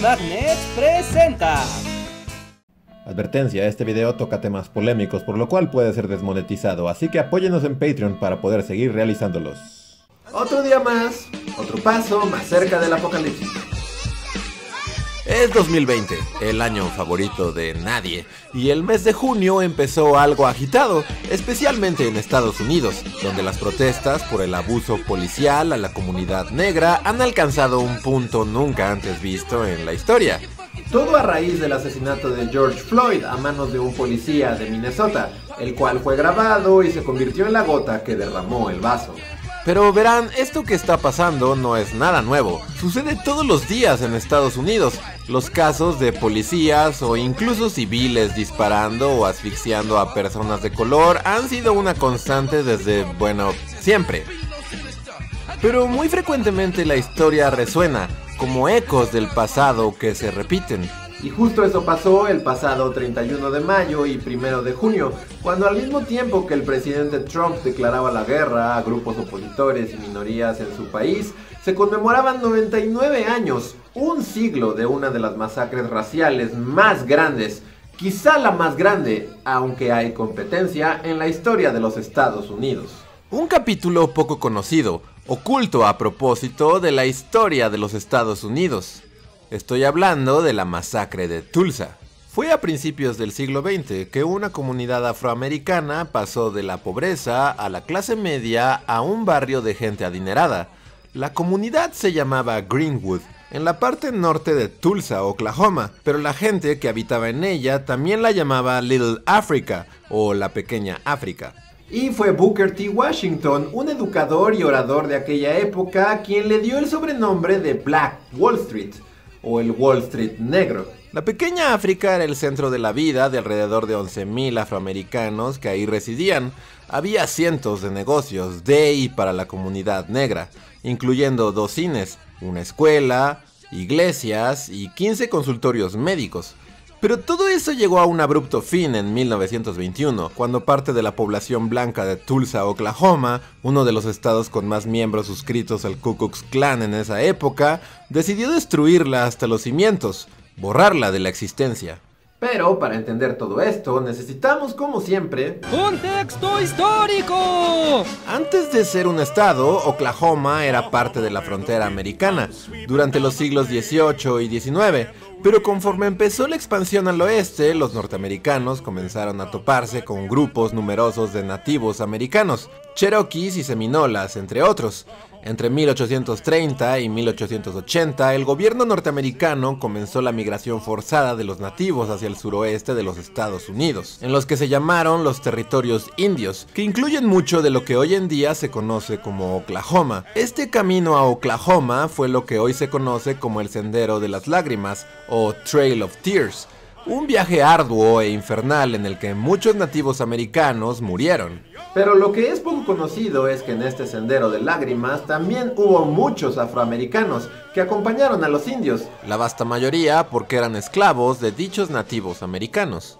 Magnet presenta. Advertencia, este video toca temas polémicos, por lo cual puede ser desmonetizado, así que apóyenos en Patreon para poder seguir realizándolos. Otro día más, otro paso más cerca del apocalipsis. Es 2020, el año favorito de nadie, y el mes de junio empezó algo agitado, especialmente en Estados Unidos, donde las protestas por el abuso policial a la comunidad negra han alcanzado un punto nunca antes visto en la historia. Todo a raíz del asesinato de George Floyd a manos de un policía de Minnesota, el cual fue grabado y se convirtió en la gota que derramó el vaso. Pero verán, esto que está pasando no es nada nuevo. Sucede todos los días en Estados Unidos. Los casos de policías o incluso civiles disparando o asfixiando a personas de color han sido una constante desde, bueno, siempre. Pero muy frecuentemente la historia resuena, como ecos del pasado que se repiten. Y justo eso pasó el pasado 31 de mayo y 1 de junio, cuando al mismo tiempo que el presidente Trump declaraba la guerra a grupos opositores y minorías en su país, se conmemoraban 99 años, un siglo de una de las masacres raciales más grandes, quizá la más grande, aunque hay competencia en la historia de los Estados Unidos. Un capítulo poco conocido, oculto a propósito de la historia de los Estados Unidos. Estoy hablando de la masacre de Tulsa. Fue a principios del siglo XX que una comunidad afroamericana pasó de la pobreza a la clase media a un barrio de gente adinerada. La comunidad se llamaba Greenwood, en la parte norte de Tulsa, Oklahoma, pero la gente que habitaba en ella también la llamaba Little Africa o la pequeña África. Y fue Booker T. Washington, un educador y orador de aquella época, quien le dio el sobrenombre de Black Wall Street o el Wall Street negro. La pequeña África era el centro de la vida de alrededor de 11.000 afroamericanos que ahí residían. Había cientos de negocios de y para la comunidad negra, incluyendo dos cines, una escuela, iglesias y 15 consultorios médicos. Pero todo eso llegó a un abrupto fin en 1921, cuando parte de la población blanca de Tulsa, Oklahoma, uno de los estados con más miembros suscritos al Ku Klux Klan en esa época, decidió destruirla hasta los cimientos, borrarla de la existencia. Pero para entender todo esto necesitamos, como siempre, ¡Contexto histórico! Antes de ser un estado, Oklahoma era parte de la frontera americana durante los siglos XVIII y XIX, pero conforme empezó la expansión al oeste, los norteamericanos comenzaron a toparse con grupos numerosos de nativos americanos, cherokees y seminolas, entre otros. Entre 1830 y 1880, el gobierno norteamericano comenzó la migración forzada de los nativos hacia el suroeste de los Estados Unidos, en los que se llamaron los territorios indios, que incluyen mucho de lo que hoy en día se conoce como Oklahoma. Este camino a Oklahoma fue lo que hoy se conoce como el Sendero de las Lágrimas o Trail of Tears, un viaje arduo e infernal en el que muchos nativos americanos murieron. Pero lo que es poco conocido es que en este sendero de lágrimas también hubo muchos afroamericanos que acompañaron a los indios. La vasta mayoría porque eran esclavos de dichos nativos americanos.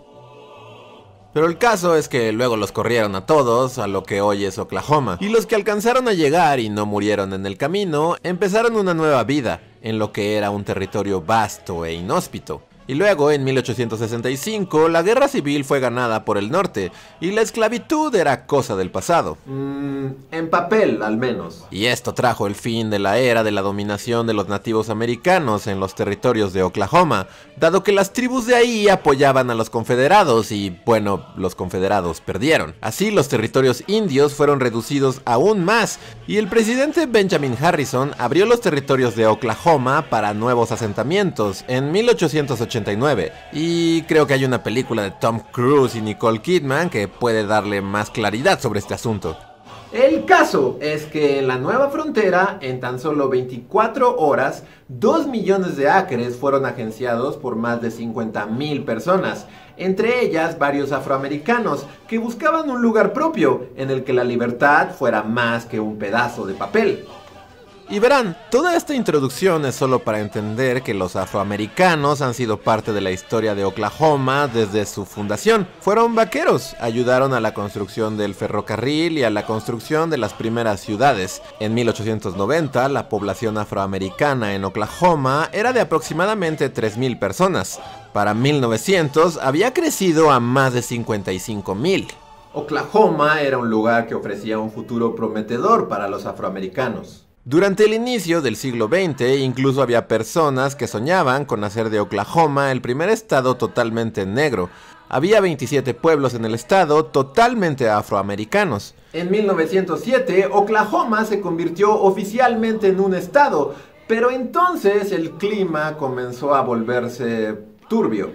Pero el caso es que luego los corrieron a todos a lo que hoy es Oklahoma. Y los que alcanzaron a llegar y no murieron en el camino, empezaron una nueva vida en lo que era un territorio vasto e inhóspito. Y luego, en 1865, la guerra civil fue ganada por el norte y la esclavitud era cosa del pasado. Mm, en papel, al menos. Y esto trajo el fin de la era de la dominación de los nativos americanos en los territorios de Oklahoma, dado que las tribus de ahí apoyaban a los confederados y, bueno, los confederados perdieron. Así los territorios indios fueron reducidos aún más y el presidente Benjamin Harrison abrió los territorios de Oklahoma para nuevos asentamientos en 1880 y creo que hay una película de Tom Cruise y Nicole Kidman que puede darle más claridad sobre este asunto. El caso es que en la nueva frontera, en tan solo 24 horas, 2 millones de acres fueron agenciados por más de 50 mil personas, entre ellas varios afroamericanos que buscaban un lugar propio en el que la libertad fuera más que un pedazo de papel. Y verán, toda esta introducción es solo para entender que los afroamericanos han sido parte de la historia de Oklahoma desde su fundación. Fueron vaqueros, ayudaron a la construcción del ferrocarril y a la construcción de las primeras ciudades. En 1890, la población afroamericana en Oklahoma era de aproximadamente 3.000 personas. Para 1900 había crecido a más de 55.000. Oklahoma era un lugar que ofrecía un futuro prometedor para los afroamericanos. Durante el inicio del siglo XX incluso había personas que soñaban con hacer de Oklahoma el primer estado totalmente negro. Había 27 pueblos en el estado totalmente afroamericanos. En 1907, Oklahoma se convirtió oficialmente en un estado, pero entonces el clima comenzó a volverse turbio.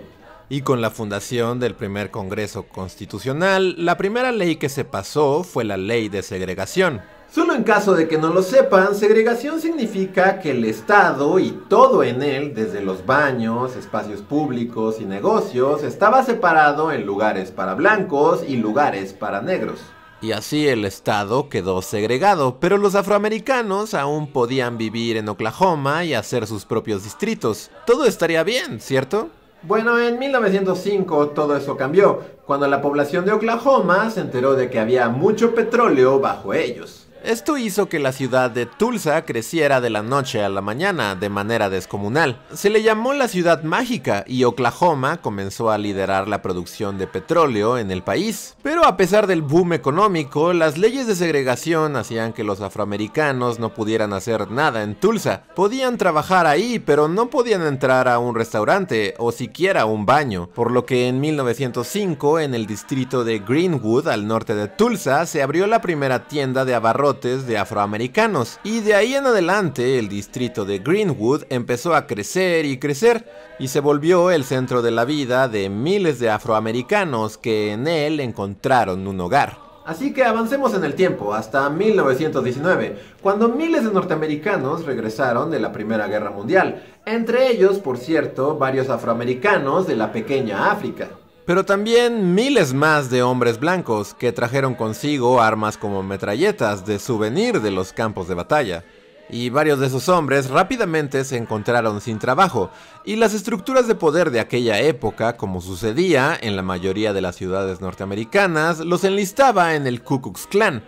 Y con la fundación del primer Congreso Constitucional, la primera ley que se pasó fue la ley de segregación. Solo en caso de que no lo sepan, segregación significa que el Estado y todo en él, desde los baños, espacios públicos y negocios, estaba separado en lugares para blancos y lugares para negros. Y así el Estado quedó segregado, pero los afroamericanos aún podían vivir en Oklahoma y hacer sus propios distritos. Todo estaría bien, ¿cierto? Bueno, en 1905 todo eso cambió, cuando la población de Oklahoma se enteró de que había mucho petróleo bajo ellos. Esto hizo que la ciudad de Tulsa creciera de la noche a la mañana de manera descomunal. Se le llamó la ciudad mágica y Oklahoma comenzó a liderar la producción de petróleo en el país. Pero a pesar del boom económico, las leyes de segregación hacían que los afroamericanos no pudieran hacer nada en Tulsa. Podían trabajar ahí, pero no podían entrar a un restaurante o siquiera un baño. Por lo que en 1905, en el distrito de Greenwood, al norte de Tulsa, se abrió la primera tienda de abarrotes de afroamericanos. Y de ahí en adelante el distrito de Greenwood empezó a crecer y crecer y se volvió el centro de la vida de miles de afroamericanos que en él encontraron un hogar. Así que avancemos en el tiempo, hasta 1919, cuando miles de norteamericanos regresaron de la Primera Guerra Mundial, entre ellos, por cierto, varios afroamericanos de la pequeña África pero también miles más de hombres blancos que trajeron consigo armas como metralletas de souvenir de los campos de batalla. Y varios de esos hombres rápidamente se encontraron sin trabajo, y las estructuras de poder de aquella época, como sucedía en la mayoría de las ciudades norteamericanas, los enlistaba en el Ku Klux Klan,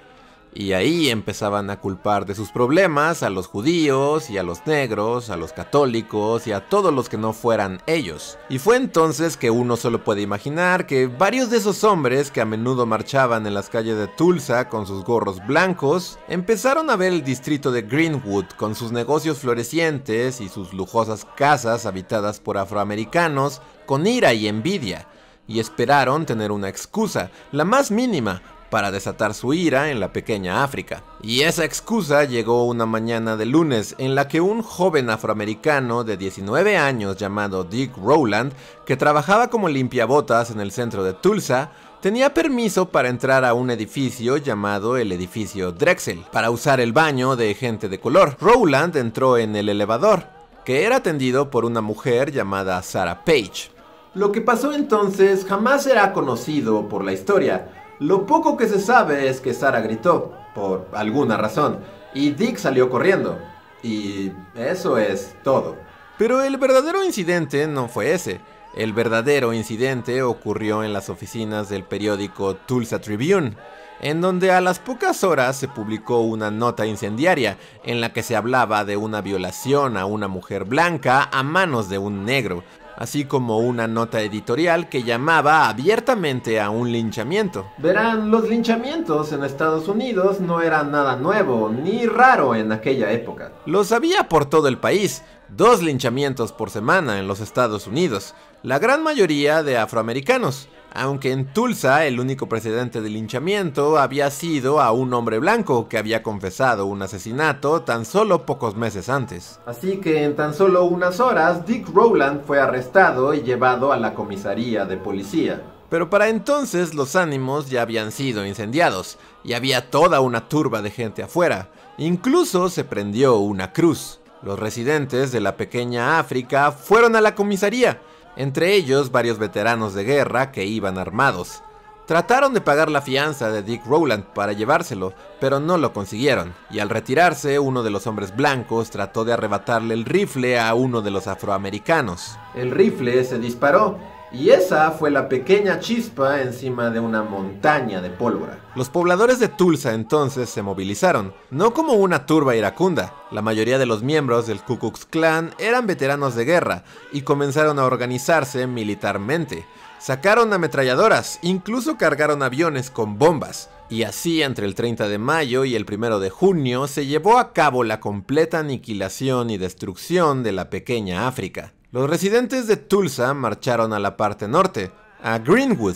y ahí empezaban a culpar de sus problemas a los judíos y a los negros, a los católicos y a todos los que no fueran ellos. Y fue entonces que uno solo puede imaginar que varios de esos hombres que a menudo marchaban en las calles de Tulsa con sus gorros blancos, empezaron a ver el distrito de Greenwood con sus negocios florecientes y sus lujosas casas habitadas por afroamericanos con ira y envidia y esperaron tener una excusa, la más mínima, para desatar su ira en la pequeña África. Y esa excusa llegó una mañana de lunes en la que un joven afroamericano de 19 años llamado Dick Rowland, que trabajaba como limpiabotas en el centro de Tulsa, tenía permiso para entrar a un edificio llamado el edificio Drexel, para usar el baño de gente de color. Rowland entró en el elevador, que era atendido por una mujer llamada Sarah Page. Lo que pasó entonces jamás será conocido por la historia, lo poco que se sabe es que Sara gritó, por alguna razón, y Dick salió corriendo. Y eso es todo. Pero el verdadero incidente no fue ese. El verdadero incidente ocurrió en las oficinas del periódico Tulsa Tribune, en donde a las pocas horas se publicó una nota incendiaria en la que se hablaba de una violación a una mujer blanca a manos de un negro, así como una nota editorial que llamaba abiertamente a un linchamiento. Verán, los linchamientos en Estados Unidos no eran nada nuevo ni raro en aquella época. Los había por todo el país, dos linchamientos por semana en los Estados Unidos, la gran mayoría de afroamericanos aunque en Tulsa el único precedente de linchamiento había sido a un hombre blanco que había confesado un asesinato tan solo pocos meses antes. Así que en tan solo unas horas Dick Rowland fue arrestado y llevado a la comisaría de policía. Pero para entonces los ánimos ya habían sido incendiados y había toda una turba de gente afuera. Incluso se prendió una cruz. Los residentes de la pequeña África fueron a la comisaría entre ellos varios veteranos de guerra que iban armados. Trataron de pagar la fianza de Dick Rowland para llevárselo, pero no lo consiguieron, y al retirarse uno de los hombres blancos trató de arrebatarle el rifle a uno de los afroamericanos. El rifle se disparó, y esa fue la pequeña chispa encima de una montaña de pólvora. Los pobladores de Tulsa entonces se movilizaron, no como una turba iracunda. La mayoría de los miembros del Ku Klux Klan eran veteranos de guerra y comenzaron a organizarse militarmente. Sacaron ametralladoras, incluso cargaron aviones con bombas. Y así entre el 30 de mayo y el 1 de junio se llevó a cabo la completa aniquilación y destrucción de la pequeña África. Los residentes de Tulsa marcharon a la parte norte, a Greenwood,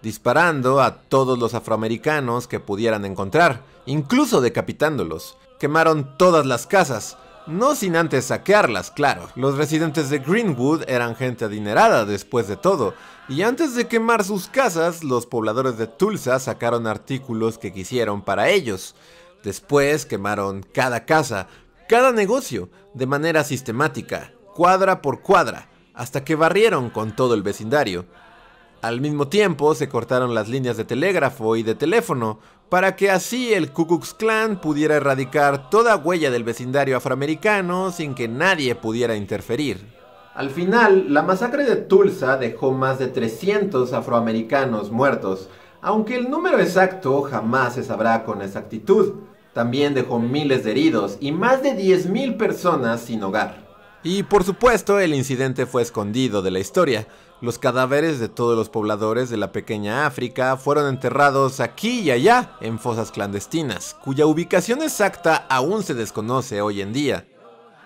disparando a todos los afroamericanos que pudieran encontrar, incluso decapitándolos. Quemaron todas las casas, no sin antes saquearlas, claro. Los residentes de Greenwood eran gente adinerada después de todo, y antes de quemar sus casas, los pobladores de Tulsa sacaron artículos que quisieron para ellos. Después quemaron cada casa, cada negocio, de manera sistemática, cuadra por cuadra, hasta que barrieron con todo el vecindario. Al mismo tiempo se cortaron las líneas de telégrafo y de teléfono, para que así el Ku Klux Klan pudiera erradicar toda huella del vecindario afroamericano sin que nadie pudiera interferir. Al final, la masacre de Tulsa dejó más de 300 afroamericanos muertos, aunque el número exacto jamás se sabrá con exactitud. También dejó miles de heridos y más de 10.000 personas sin hogar. Y por supuesto, el incidente fue escondido de la historia. Los cadáveres de todos los pobladores de la pequeña África fueron enterrados aquí y allá en fosas clandestinas, cuya ubicación exacta aún se desconoce hoy en día.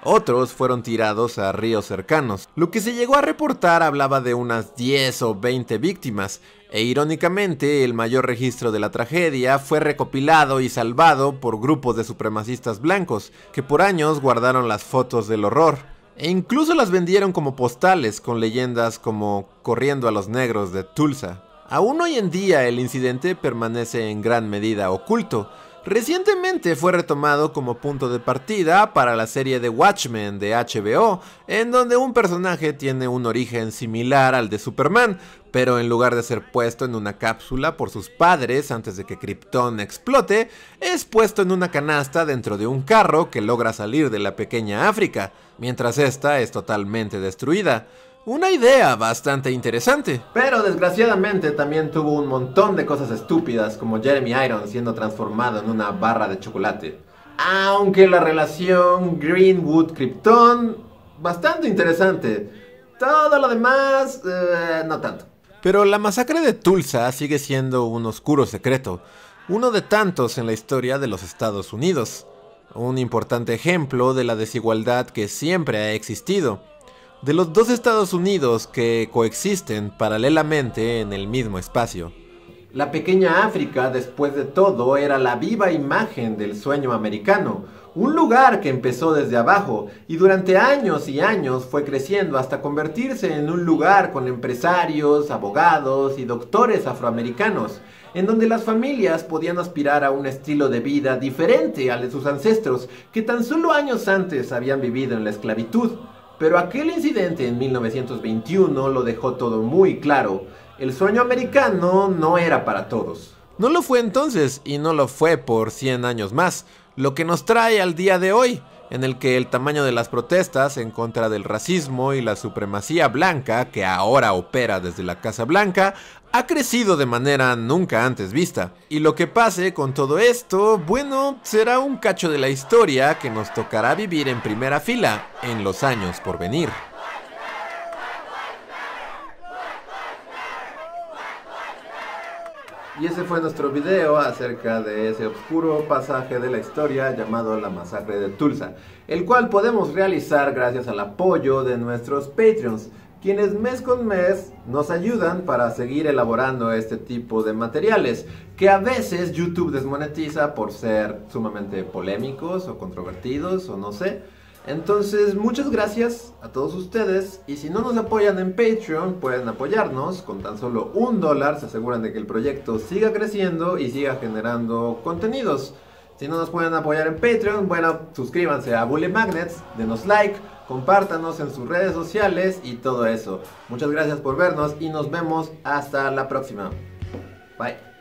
Otros fueron tirados a ríos cercanos. Lo que se llegó a reportar hablaba de unas 10 o 20 víctimas, e irónicamente el mayor registro de la tragedia fue recopilado y salvado por grupos de supremacistas blancos, que por años guardaron las fotos del horror. E incluso las vendieron como postales con leyendas como Corriendo a los Negros de Tulsa. Aún hoy en día el incidente permanece en gran medida oculto. Recientemente fue retomado como punto de partida para la serie de Watchmen de HBO, en donde un personaje tiene un origen similar al de Superman, pero en lugar de ser puesto en una cápsula por sus padres antes de que Krypton explote, es puesto en una canasta dentro de un carro que logra salir de la pequeña África, mientras esta es totalmente destruida. Una idea bastante interesante. Pero desgraciadamente también tuvo un montón de cosas estúpidas, como Jeremy Irons siendo transformado en una barra de chocolate. Aunque la relación Greenwood-Krypton, bastante interesante. Todo lo demás, eh, no tanto. Pero la masacre de Tulsa sigue siendo un oscuro secreto, uno de tantos en la historia de los Estados Unidos. Un importante ejemplo de la desigualdad que siempre ha existido de los dos Estados Unidos que coexisten paralelamente en el mismo espacio. La pequeña África, después de todo, era la viva imagen del sueño americano, un lugar que empezó desde abajo y durante años y años fue creciendo hasta convertirse en un lugar con empresarios, abogados y doctores afroamericanos, en donde las familias podían aspirar a un estilo de vida diferente al de sus ancestros, que tan solo años antes habían vivido en la esclavitud. Pero aquel incidente en 1921 lo dejó todo muy claro. El sueño americano no era para todos. No lo fue entonces y no lo fue por 100 años más, lo que nos trae al día de hoy, en el que el tamaño de las protestas en contra del racismo y la supremacía blanca, que ahora opera desde la Casa Blanca, ha crecido de manera nunca antes vista. Y lo que pase con todo esto, bueno, será un cacho de la historia que nos tocará vivir en primera fila en los años por venir. Y ese fue nuestro video acerca de ese oscuro pasaje de la historia llamado la masacre de Tulsa, el cual podemos realizar gracias al apoyo de nuestros Patreons quienes mes con mes nos ayudan para seguir elaborando este tipo de materiales, que a veces YouTube desmonetiza por ser sumamente polémicos o controvertidos o no sé. Entonces, muchas gracias a todos ustedes y si no nos apoyan en Patreon, pueden apoyarnos con tan solo un dólar, se aseguran de que el proyecto siga creciendo y siga generando contenidos. Si no nos pueden apoyar en Patreon, bueno, suscríbanse a Bully Magnets, denos like, compártanos en sus redes sociales y todo eso. Muchas gracias por vernos y nos vemos hasta la próxima. Bye.